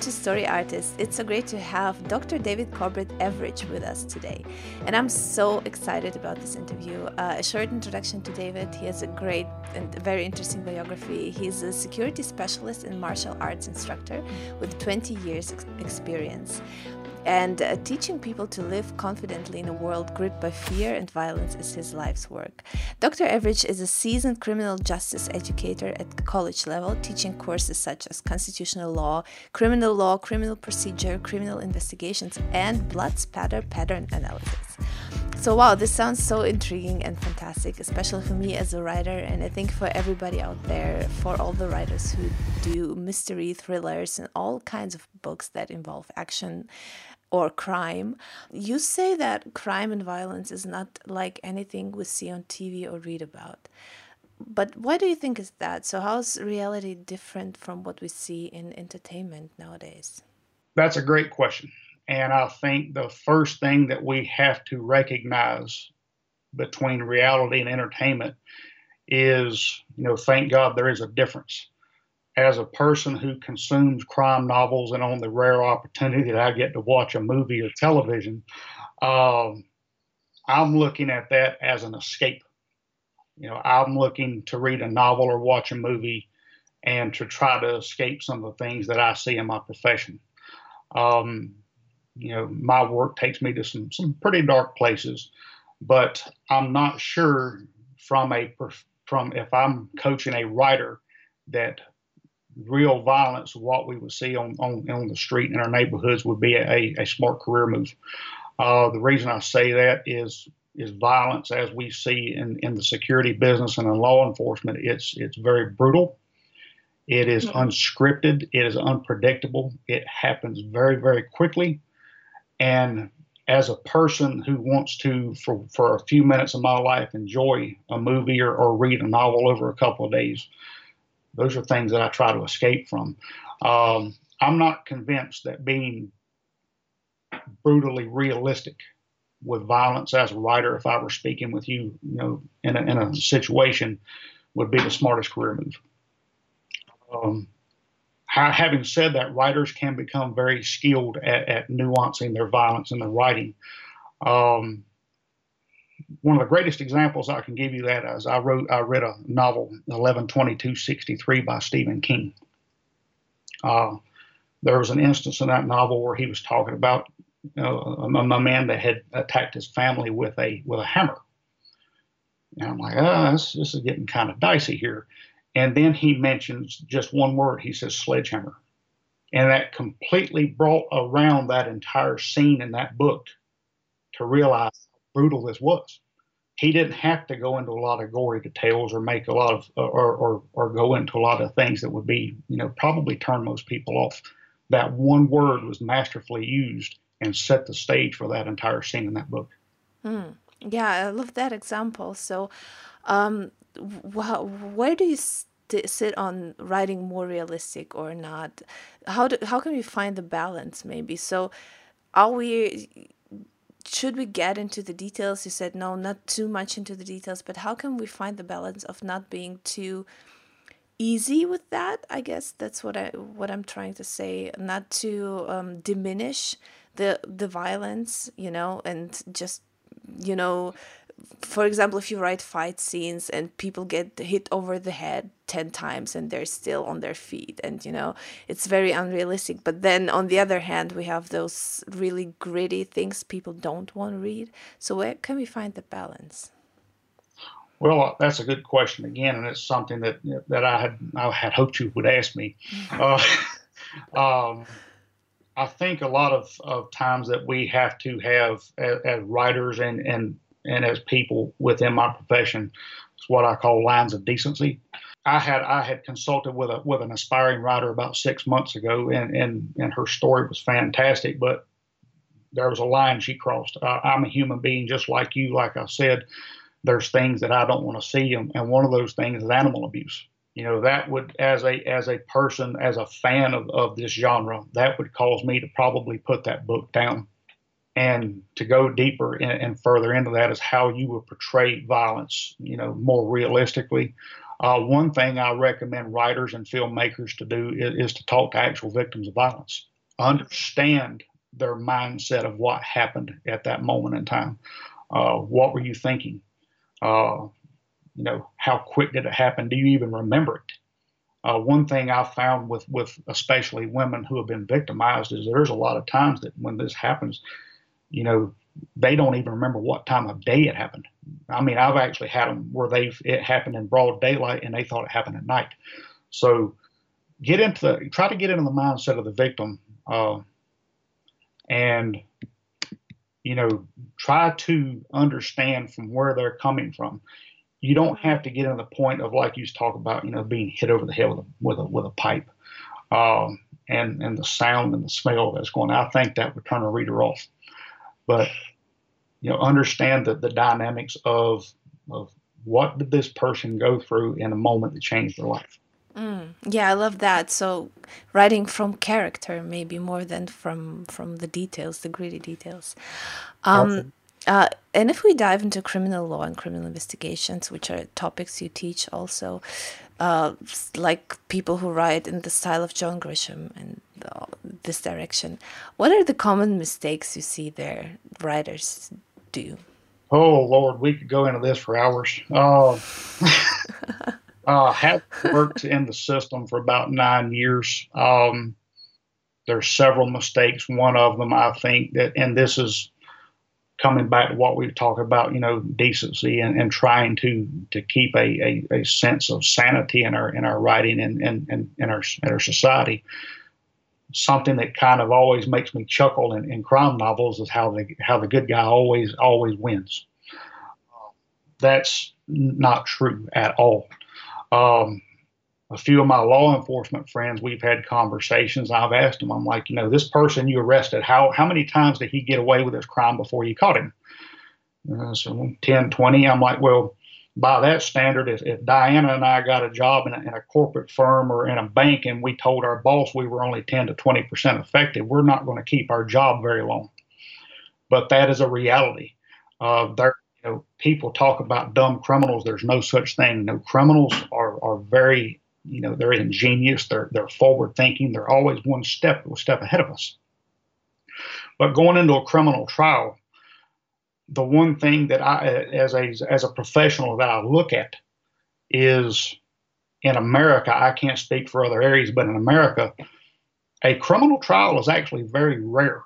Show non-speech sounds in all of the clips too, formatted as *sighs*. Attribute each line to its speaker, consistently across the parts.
Speaker 1: to Story Artist. It's so great to have Dr. David Corbett Everidge with us today. And I'm so excited about this interview. Uh, a short introduction to David. He has a great and very interesting biography. He's a security specialist and martial arts instructor with 20 years ex- experience. And uh, teaching people to live confidently in a world gripped by fear and violence is his life's work. Dr. Everidge is a seasoned criminal justice educator at college level, teaching courses such as constitutional law, criminal law, criminal procedure, criminal investigations, and blood spatter pattern analysis. So, wow, this sounds so intriguing and fantastic, especially for me as a writer, and I think for everybody out there, for all the writers who do mystery thrillers and all kinds of books that involve action or crime. You say that crime and violence is not like anything we see on TV or read about. But why do you think is that? So how's reality different from what we see in entertainment nowadays?
Speaker 2: That's a great question. And I think the first thing that we have to recognize between reality and entertainment is, you know, thank God there is a difference as a person who consumes crime novels and on the rare opportunity that I get to watch a movie or television, um, I'm looking at that as an escape. You know, I'm looking to read a novel or watch a movie and to try to escape some of the things that I see in my profession. Um, you know, my work takes me to some some pretty dark places, but I'm not sure from a from if I'm coaching a writer that real violence, what we would see on, on, on the street in our neighborhoods would be a, a smart career move. Uh, the reason I say that is is violence as we see in, in the security business and in law enforcement. It's it's very brutal. It is mm-hmm. unscripted. It is unpredictable. It happens very very quickly. And as a person who wants to, for, for a few minutes of my life, enjoy a movie or, or read a novel over a couple of days, those are things that I try to escape from. Um, I'm not convinced that being brutally realistic with violence as a writer, if I were speaking with you, you know, in a, in a situation, would be the smartest career move. Um, having said that, writers can become very skilled at, at nuancing their violence in their writing. Um, one of the greatest examples I can give you that is I wrote I read a novel 112263 by Stephen King. Uh, there was an instance in that novel where he was talking about a, a, man that had attacked his family with a with a hammer. And I'm like, oh, this, this is getting kind of dicey here. And then he mentions just one word. He says sledgehammer. And that completely brought around that entire scene in that book to realize how brutal this was. He didn't have to go into a lot of gory details or make a lot of or, or or go into a lot of things that would be you know probably turn most people off. That one word was masterfully used and set the stage for that entire scene in that book.
Speaker 1: Mm. Yeah, I love that example. So, um, wh- where do you st- sit on writing more realistic or not? How do, how can we find the balance? Maybe so. Are we should we get into the details? You said no, not too much into the details, but how can we find the balance of not being too easy with that? I guess that's what I what I'm trying to say. Not to um, diminish the the violence, you know, and just you know for example, if you write fight scenes and people get hit over the head 10 times and they're still on their feet, and you know, it's very unrealistic. But then on the other hand, we have those really gritty things people don't want to read. So, where can we find the balance?
Speaker 2: Well, that's a good question again, and it's something that that I had I had hoped you would ask me. *laughs* Uh, *laughs* um, I think a lot of, of times that we have to have as, as writers and, and and as people within my profession. It's what I call lines of decency. I had I had consulted with a with an aspiring writer about six months ago, and and and her story was fantastic, but there was a line she crossed. Uh, I'm a human being just like you. Like I said, there's things that I don't want to see, and, and one of those things is animal abuse. You know that would, as a as a person, as a fan of, of this genre, that would cause me to probably put that book down. And to go deeper in, and further into that is how you would portray violence, you know, more realistically. Uh, one thing I recommend writers and filmmakers to do is, is, to talk to actual victims of violence. understand their mindset of what happened at that moment in time. Uh, what were you thinking? Uh, you know, how quick did it happen? Do you even remember it? Uh, one thing I've found with with especially women who have been victimized is there's a lot of times that when this happens, you know, they don't even remember what time of day it happened. I mean, I've actually had them where they've it happened in broad daylight and they thought it happened at night. So get into the try to get into the mindset of the victim, uh, and you know try to understand from where they're coming from you don't have to get into the point of like you talk about, you know, being hit over the head with a with a with a pipe, um, and and the sound and the smell that's going. I think that would turn a reader off, but you know, understand the the dynamics of of what did this person go through in a moment that changed their life.
Speaker 1: Mm, yeah, I love that. So writing from character, maybe more than from from the details, the gritty details. Um, uh, and if we dive into criminal law and criminal investigations, which are topics you teach also, uh, like people who write in the style of John Grisham and this direction, what are the common mistakes you see there writers do?
Speaker 2: Oh Lord, we could go into this for hours. *laughs* Uh, uh, have worked in the system for about nine years. Um, there's several mistakes. One of them, I think that, and this is coming back to what we have talked about, you know, decency and, and trying to to keep a, a, a, sense of sanity in our in our writing and, and, and in our in our society. Something that kind of always makes me chuckle in, in crime novels is how the how the good guy always always wins. That's not true at all. Um, a few of my law enforcement friends, we've had conversations. I've asked them, I'm like, you know, this person you arrested, how how many times did he get away with his crime before you caught him? Uh, so 10, 20. I'm like, well, by that standard, if, if Diana and I got a job in a, in a corporate firm or in a bank and we told our boss we were only 10 to 20 percent effective, we're not going to keep our job very long. But that is a reality. Uh, there, you know, people talk about dumb criminals. There's no such thing. No criminals are are very you know they're ingenious they're they're forward thinking they're always one step one step ahead of us. But going into a criminal trial the one thing that i as a as a professional that i look at is in america i can't speak for other areas but in america a criminal trial is actually very rare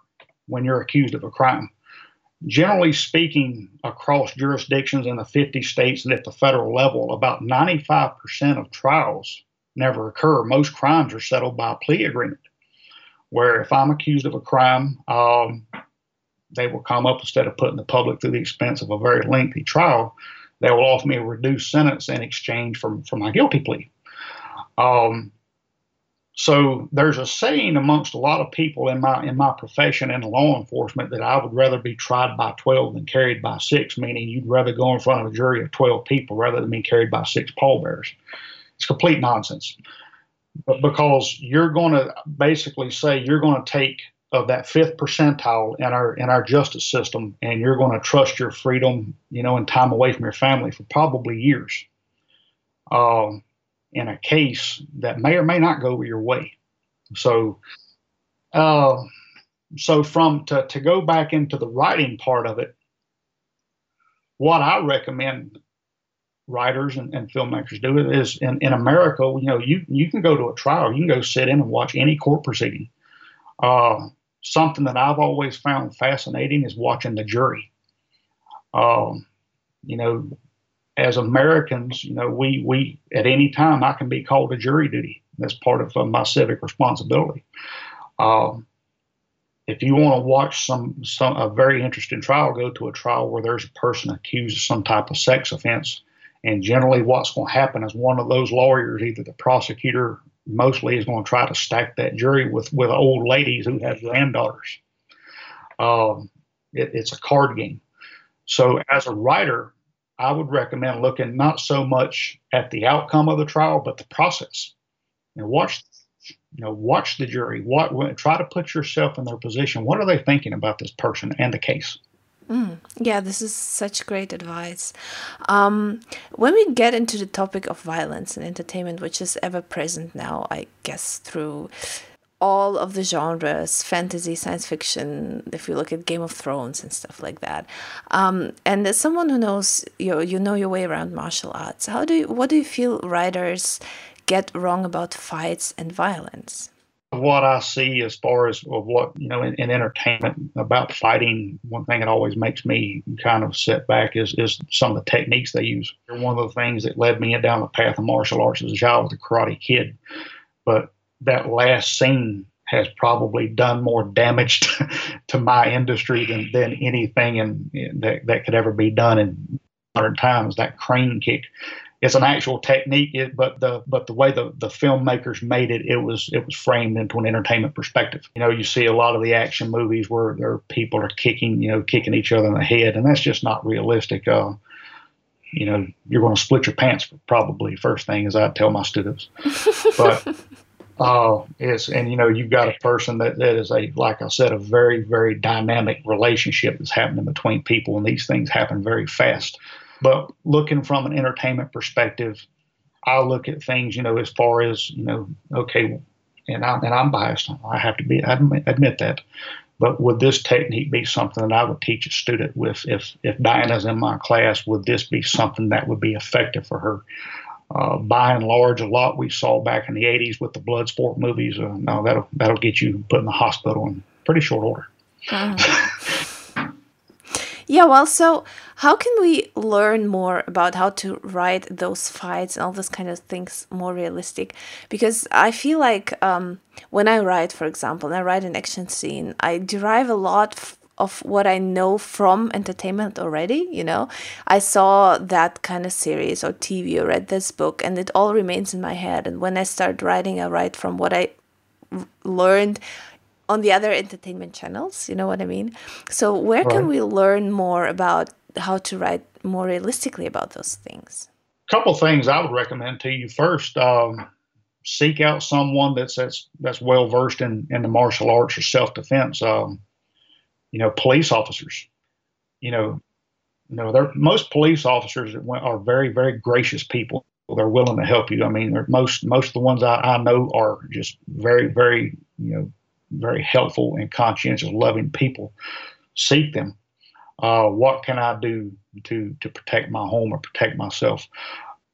Speaker 2: when you're accused of a crime generally speaking, across jurisdictions in the 50 states and at the federal level, about 95% of trials never occur. Most crimes are settled by plea agreement, where if I'm accused of a crime, um, they will come up instead of putting the public through the expense of a very lengthy trial, they will offer me a reduced sentence in exchange for, for my guilty plea. Um, so there's a saying amongst a lot of people in my in my profession in law enforcement that I would rather be tried by 12 than carried by six, meaning you'd rather go in front of a jury of 12 people rather than be carried by six pallbearers. It's complete nonsense. But because you're going to basically say you're going to take of that fifth percentile in our in our justice system, and you're going to trust your freedom, you know, and time away from your family for probably years. Um, in a case that may or may not go your way. So, uh, so from to, to go back into the writing part of it, what I recommend writers and, and filmmakers do is in, in America, you know, you, you can go to a trial, you can go sit in and watch any court proceeding. Uh, something that I've always found fascinating is watching the jury. Um, you know, as Americans, you know, we we at any time I can be called to jury duty. That's part of uh, my civic responsibility. Um, if you want to watch some some a very interesting trial, go to a trial where there's a person accused of some type of sex offense, and generally what's going to happen is one of those lawyers, either the prosecutor, mostly is going to try to stack that jury with with old ladies who have granddaughters. Um, it, it's a card game. So as a writer, I would recommend looking not so much at the outcome of the trial, but the process. You know, watch, you know, watch the jury. What try to put yourself in their position. What are they thinking about this person and the case?
Speaker 1: Mm, yeah, this is such great advice. Um, when we get into the topic of violence and entertainment, which is ever present now, I guess through all of the genres fantasy science fiction if you look at game of thrones and stuff like that. Um, and as someone who knows you know, you know your way around martial arts how do you what do you feel writers get wrong about fights and violence?
Speaker 2: What I see as far as of what you know in, in, entertainment about fighting, one thing that always makes me kind of set back is is some of the techniques they use. One of the things that led me down the path of martial arts as a child was a Karate Kid, but that last scene has probably done more damage *laughs* to, to my industry than, than anything in, in, that, that could ever be done in modern times. That crane kick it's an actual technique, it, but the but the way the, the filmmakers made it, it was it was framed into an entertainment perspective. You know, you see a lot of the action movies where there people are kicking, you know, kicking each other in the head, and that's just not realistic. Uh, you know, you're going to split your pants probably first thing as I tell my students, *laughs* but. Uh, is and you know you've got a person that, that is a like I said a very very dynamic relationship that's happening between people and these things happen very fast. But looking from an entertainment perspective, I look at things, you know, as far as, you know, okay, and I'm, and I'm biased. I have to be, I admit that. But would this technique be something that I would teach a student with? If, if Diana's in my class, would this be something that would be effective for her? Uh, by and large, a lot we saw back in the 80s with the blood sport movies, uh, no, that'll, that'll get you put in the hospital in pretty short order. Uh-huh. *laughs*
Speaker 1: Yeah, well, so how can we learn more about how to write those fights and all those kind of things more realistic? Because I feel like um, when I write, for example, and I write an action scene, I derive a lot of what I know from entertainment already. You know, I saw that kind of series or TV or read this book, and it all remains in my head. And when I start writing, I write from what I learned on the other entertainment channels. You know what I mean? So, where right. can we learn more about how to write more realistically about those things?
Speaker 2: A couple things I would recommend to you. First, um, seek out someone that's that's that's well versed in in the martial arts or self defense. Um, you know, police officers. You know, you know, most police officers are very very gracious people. They're willing to help you. I mean, most most of the ones I, I know are just very very you know very helpful and conscientious, loving people. Seek them. Uh, what can I do to to protect my home or protect myself?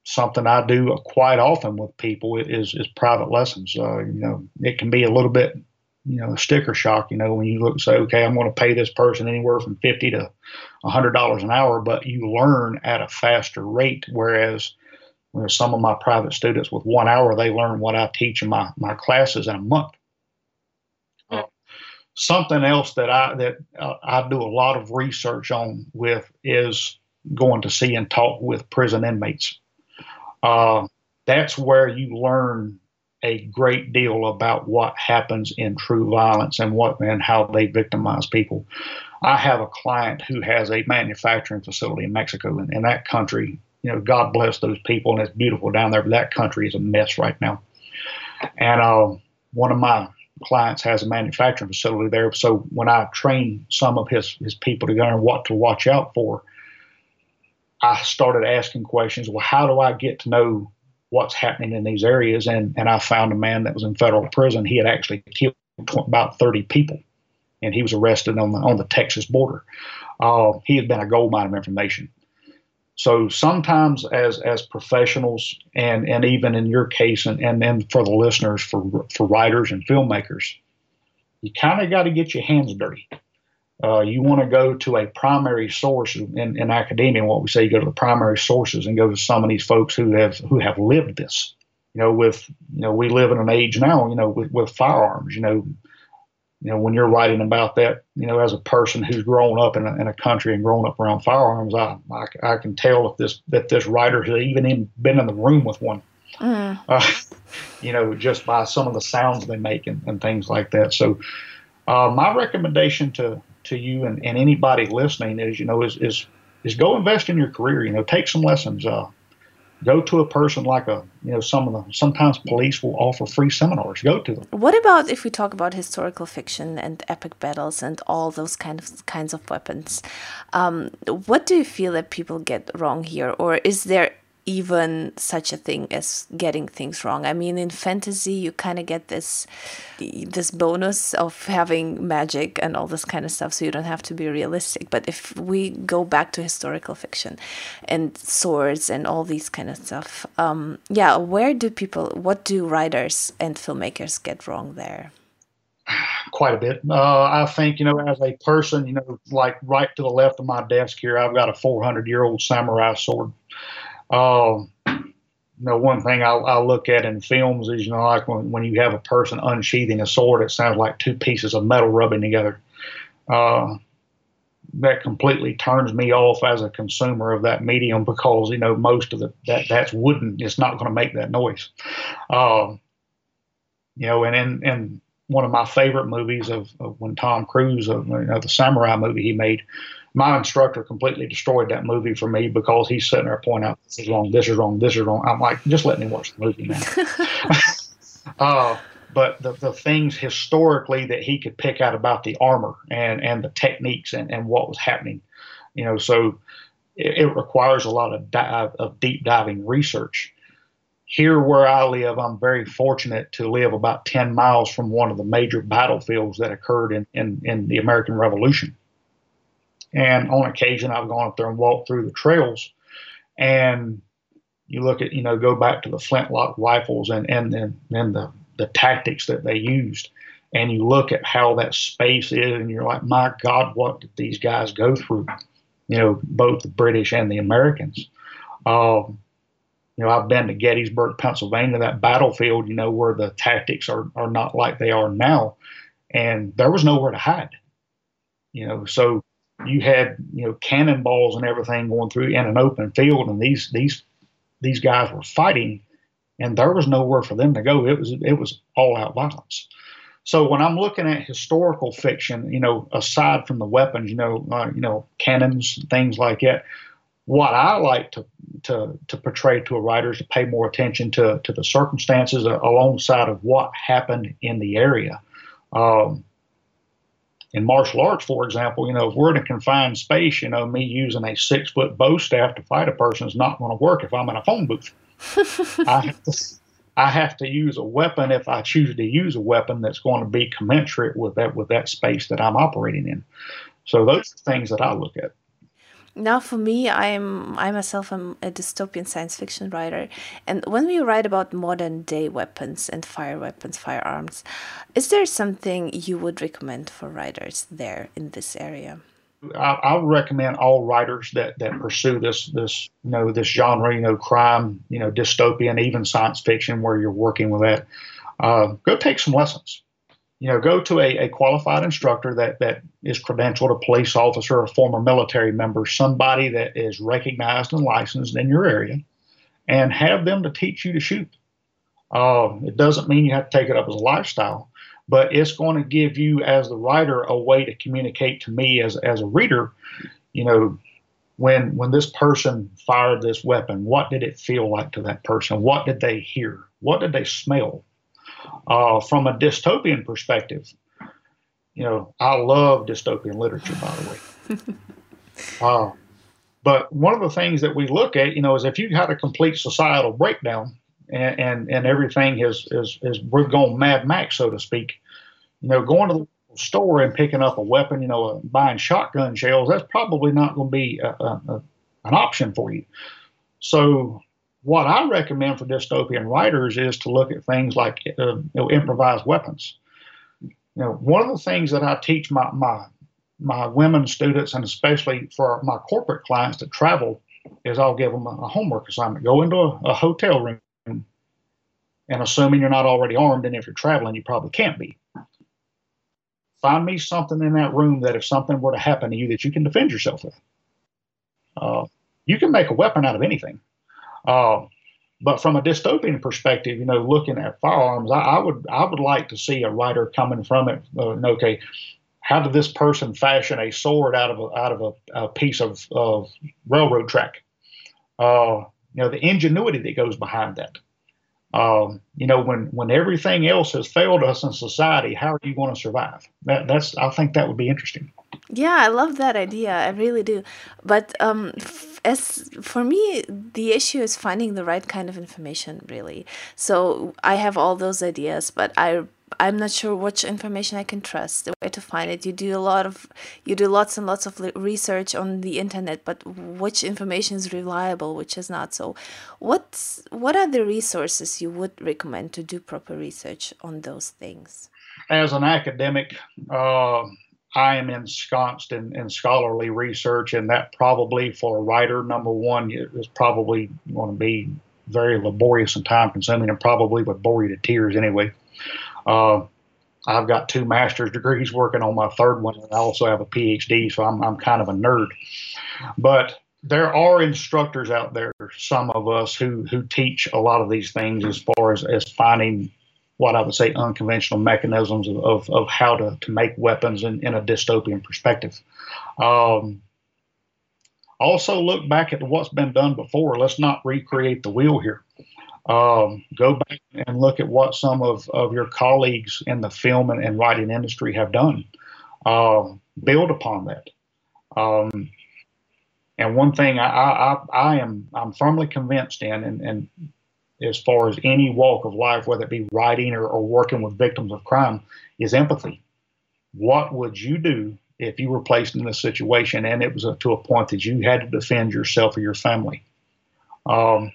Speaker 2: Something I do quite often with people is is private lessons. Uh, you know, it can be a little bit, you know, sticker shock. You know, when you look and say, okay, I'm going to pay this person anywhere from fifty to hundred dollars an hour, but you learn at a faster rate. Whereas you know, some of my private students with one hour, they learn what I teach in my my classes in a month something else that I that uh, I do a lot of research on with is going to see and talk with prison inmates. Uh, that's where you learn a great deal about what happens in true violence and what and how they victimize people. I have a client who has a manufacturing facility in Mexico, and in that country, you know, God bless those people, and it's beautiful down there, but that country is a mess right now. And uh, one of my clients has a manufacturing facility there. So when I train some of his his people to learn what to watch out for, I started asking questions. Well, how do I get to know what's happening in these areas? And and I found a man that was in federal prison. He had actually killed about 30 people, and he was arrested on the on the Texas border. Uh, he had been a gold mine of information. So sometimes as as professionals and and even in your case and and, and for the listeners for for writers and filmmakers, you kind of got to get your hands dirty. Uh, you want to go to a primary source in, in academia. What we say, you go to the primary sources and go to some of these folks who have who have lived this. You know, with you know, we live in an age now. You know, with, with firearms. You know, you know, when you're writing about that, you know, as a person who's grown up in a, in a country and grown up around firearms, I, I, I can tell if this that this writer has even in, been in the room with one. Mm. *laughs* Uh, you know, just by some of the sounds they make and, and things like that. So, uh, my recommendation to to you and, and anybody listening is, you know, is is is go invest in your career. You know, take some lessons. Uh, go to a person like a you know some of the sometimes police will offer free seminars go to them
Speaker 1: what about if we talk about historical fiction and epic battles and all those kind of kinds of weapons um, what do you feel that people get wrong here or is there even such a thing as getting things wrong. I mean, in fantasy, you kind of get this this bonus of having magic and all this kind of stuff, so you don't have to be realistic. But if we go back to historical fiction and swords and all these kind of stuff, um, yeah, where do people, what do writers and filmmakers get wrong there? *sighs*
Speaker 2: Quite a bit. Uh, I think, you know, as a person, you know, like right to the left of my desk here, I've got a 400 year old samurai sword. Um, you know, one thing I, I, look at in films is, you know, like when, when you have a person unsheathing a sword, it sounds like two pieces of metal rubbing together. Uh, that completely turns me off as a consumer of that medium because you know most of the that that's wooden. It's not going to make that noise. Uh, you know, and and and one of my favorite movies of, of when Tom Cruise, of, you know, the samurai movie he made, my instructor completely destroyed that movie for me because he's sitting there pointing out this is wrong, this is wrong, this is wrong. I'm like, just let me watch the movie, man. *laughs* *laughs* uh, but the, the things historically that he could pick out about the armor and, and the techniques and, and what was happening, you know, so it, it requires a lot of, dive, of deep diving research. Here, where I live, I'm very fortunate to live about 10 miles from one of the major battlefields that occurred in, in, in the American Revolution. And on occasion, I've gone up there and walked through the trails. And you look at, you know, go back to the flintlock rifles and, and, and, and the, the tactics that they used. And you look at how that space is, and you're like, my God, what did these guys go through? You know, both the British and the Americans. Um, you know, I've been to Gettysburg, Pennsylvania, that battlefield, you know, where the tactics are, are not like they are now. And there was nowhere to hide. You know, so you had you know cannonballs and everything going through in an open field, and these these these guys were fighting, and there was nowhere for them to go. It was it was all out violence. So when I'm looking at historical fiction, you know, aside from the weapons, you know, uh, you know, cannons, things like that, what I like to to to portray to a writer is to pay more attention to to the circumstances alongside of what happened in the area. Um, in martial arts, for example, you know, if we're in a confined space, you know, me using a six foot bo staff to fight a person is not going to work if I'm in a phone booth. *laughs* I, have to, I have to use a weapon if I choose to use a weapon that's going to be commensurate with that with that space that I'm operating in. So those are things that I look at.
Speaker 1: Now, for me, I'm I myself am a dystopian science fiction writer, and when we write about modern day weapons and fire weapons, firearms, is there something you would recommend for writers there in this area?
Speaker 2: I, I recommend all writers that that pursue this this you know this genre, you know, crime, you know, dystopian, even science fiction, where you're working with that. Uh, go take some lessons you know, go to a, a qualified instructor that, that is credentialed, a police officer, a former military member, somebody that is recognized and licensed in your area, and have them to teach you to shoot. Uh, it doesn't mean you have to take it up as a lifestyle, but it's going to give you, as the writer, a way to communicate to me as, as a reader, you know, when when this person fired this weapon, what did it feel like to that person? What did they hear? What did they smell? Uh, from a dystopian perspective, you know, I love dystopian literature, by the way. *laughs* uh, but one of the things that we look at, you know, is if you had a complete societal breakdown and, and, and everything is, is, is, we're going Mad Max, so to speak, you know, going to the store and picking up a weapon, you know, uh, buying shotgun shells, that's probably not going to be a, a, a, an option for you. So what I recommend for dystopian writers is to look at things like uh, you know, improvised weapons. You know, one of the things that I teach my, my my women students and especially for my corporate clients that travel is I'll give them a homework assignment. Go into a, a hotel room and assuming you're not already armed, and if you're traveling, you probably can't be. Find me something in that room that if something were to happen to you, that you can defend yourself with. Uh, you can make a weapon out of anything. Uh, but from a dystopian perspective, you know, looking at firearms, I, I, would I would like to see a writer coming from it. Uh, okay, how did this person fashion a sword out of a, out of a, a piece of, of railroad track? Uh, you know, the ingenuity that goes behind that. Um, you know, when when everything else has failed us in society, how are you going to survive? That, that's I think that would be interesting.
Speaker 1: Yeah, I love that idea. I really do. But um, f- as for me, the issue is finding the right kind of information, really. So I have all those ideas, but I I'm not sure which information I can trust, where to find it. You do a lot of you do lots and lots of research on the internet, but which information is reliable, which is not. So, what's what are the resources you would recommend to do proper research on those things?
Speaker 2: As an academic. Uh I am ensconced in, in scholarly research, and that probably for a writer, number one, is probably going to be very laborious and time consuming and probably would bore you to tears anyway. Uh, I've got two master's degrees working on my third one, and I also have a PhD, so I'm, I'm kind of a nerd. But there are instructors out there, some of us, who, who teach a lot of these things as far as, as finding what I would say unconventional mechanisms of, of, of how to, to make weapons in, in a dystopian perspective. Um, also, look back at what's been done before. Let's not recreate the wheel here. Um, go back and look at what some of, of your colleagues in the film and, and writing industry have done. Uh, build upon that. Um, and one thing I, I, I, am I'm firmly convinced in, and, and as far as any walk of life, whether it be writing or, or working with victims of crime, is empathy. What would you do if you were placed in this situation and it was a, to a point that you had to defend yourself or your family? Um,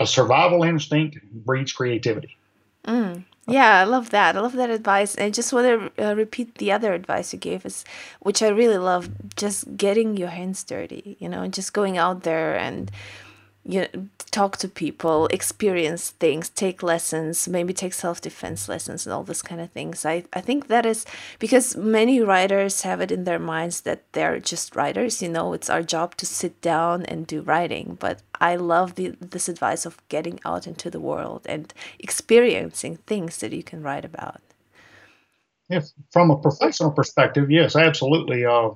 Speaker 2: a survival instinct breeds creativity.
Speaker 1: Mm. Yeah, I love that. I love that advice. And I just want to uh, repeat the other advice you gave us, which I really love just getting your hands dirty, you know, just going out there and you know, talk to people, experience things, take lessons, maybe take self defense lessons and all this kind of things. I, I think that is because many writers have it in their minds that they're just writers, you know, it's our job to sit down and do writing. But I love the, this advice of getting out into the world and experiencing things that you can write about.
Speaker 2: Yes, from a professional perspective, yes, absolutely. Uh,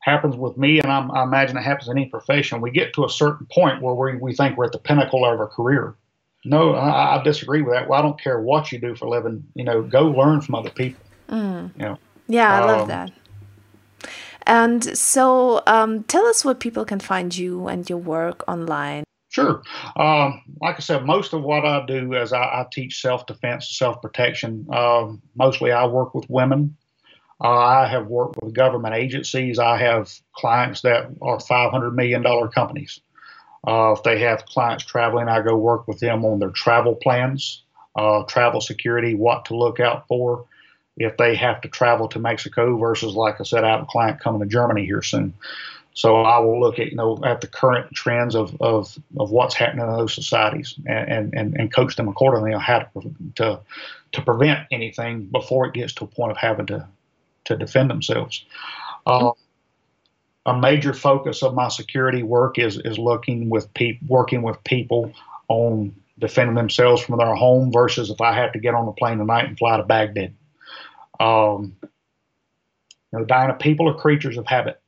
Speaker 2: happens with me, and I'm, i imagine it happens in any profession. We get to a certain point where we, we think we're at the pinnacle of our career. No, I, I disagree with that. Well, I don't care what you do for a living. You know, go learn from other people.
Speaker 1: Mm. You know? Yeah, I um, love that. And so, um, tell us where people can find you and your work online.
Speaker 2: Sure. Um, like I said, most of what I do is I, I teach self defense, self protection. Um, mostly, I work with women uh, I have worked with government agencies. I have clients that are $500 million companies. Uh, if they have clients traveling, I go work with them on their travel plans, uh, travel security, what to look out for if they have to travel to Mexico versus, like I said, I have a client coming to Germany here soon. So I will look at you know at the current trends of of, of what's happening in those societies and, and, and coach them accordingly on how to, to to prevent anything before it gets to a point of having to to defend themselves. Uh, a major focus of my security work is is looking with pe- working with people on defending themselves from their home versus if I have to get on a plane tonight and fly to Baghdad. Um, you know, Diana, people are creatures of habit.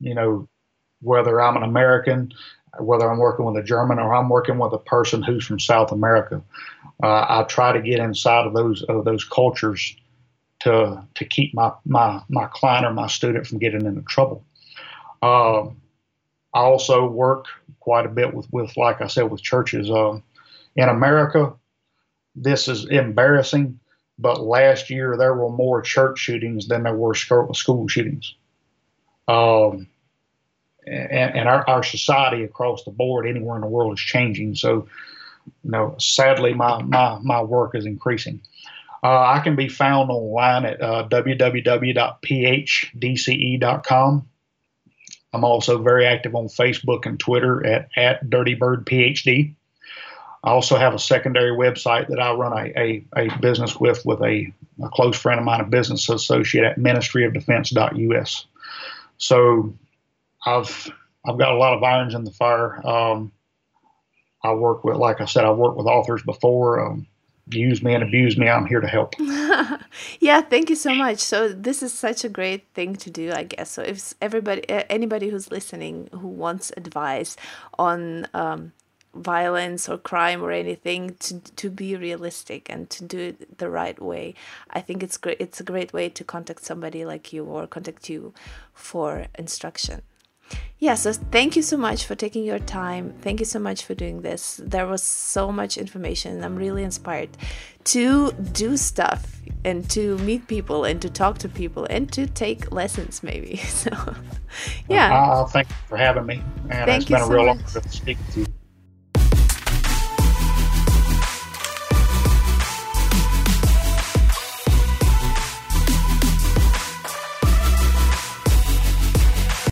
Speaker 2: You know, whether I'm an American, whether I'm working with a German or I'm working with a person who's from South America, uh, I try to get inside of those of those cultures to to keep my my my client or my student from getting into trouble. Uh, I also work quite a bit with with like I said with churches. Uh, in America, this is embarrassing, but last year there were more church shootings than there were school shootings. Um, and, and our, our society across the board, anywhere in the world, is changing. So, you know, sadly, my my my work is increasing. Uh, I can be found online at uh, www.phdce.com. I'm also very active on Facebook and Twitter at, at DirtyBirdPhD. I also have a secondary website that I run a, a, a business with with a, a, close friend of mine, a business associate at ministryofdefense.us. So I've I've got a lot of irons in the fire. Um, I work with, like I said, I've worked with authors before. Um, use me and abuse me, I'm here to help. *laughs*
Speaker 1: yeah, thank you so much. So this is such a great thing to do, I guess. So if everybody, anybody who's listening who wants advice on um, violence or crime or anything to to be realistic and to do it the right way i think it's great it's a great way to contact somebody like you or contact you for instruction yeah so thank you so much for taking your time. Thank you so much for doing this. There was so much information i'm really inspired to do stuff and to meet people and to talk to people and to take lessons maybe. *laughs* So yeah.
Speaker 2: Uh, thank you for having me and
Speaker 1: thank
Speaker 2: it's been a
Speaker 1: so
Speaker 2: real honor to speak to you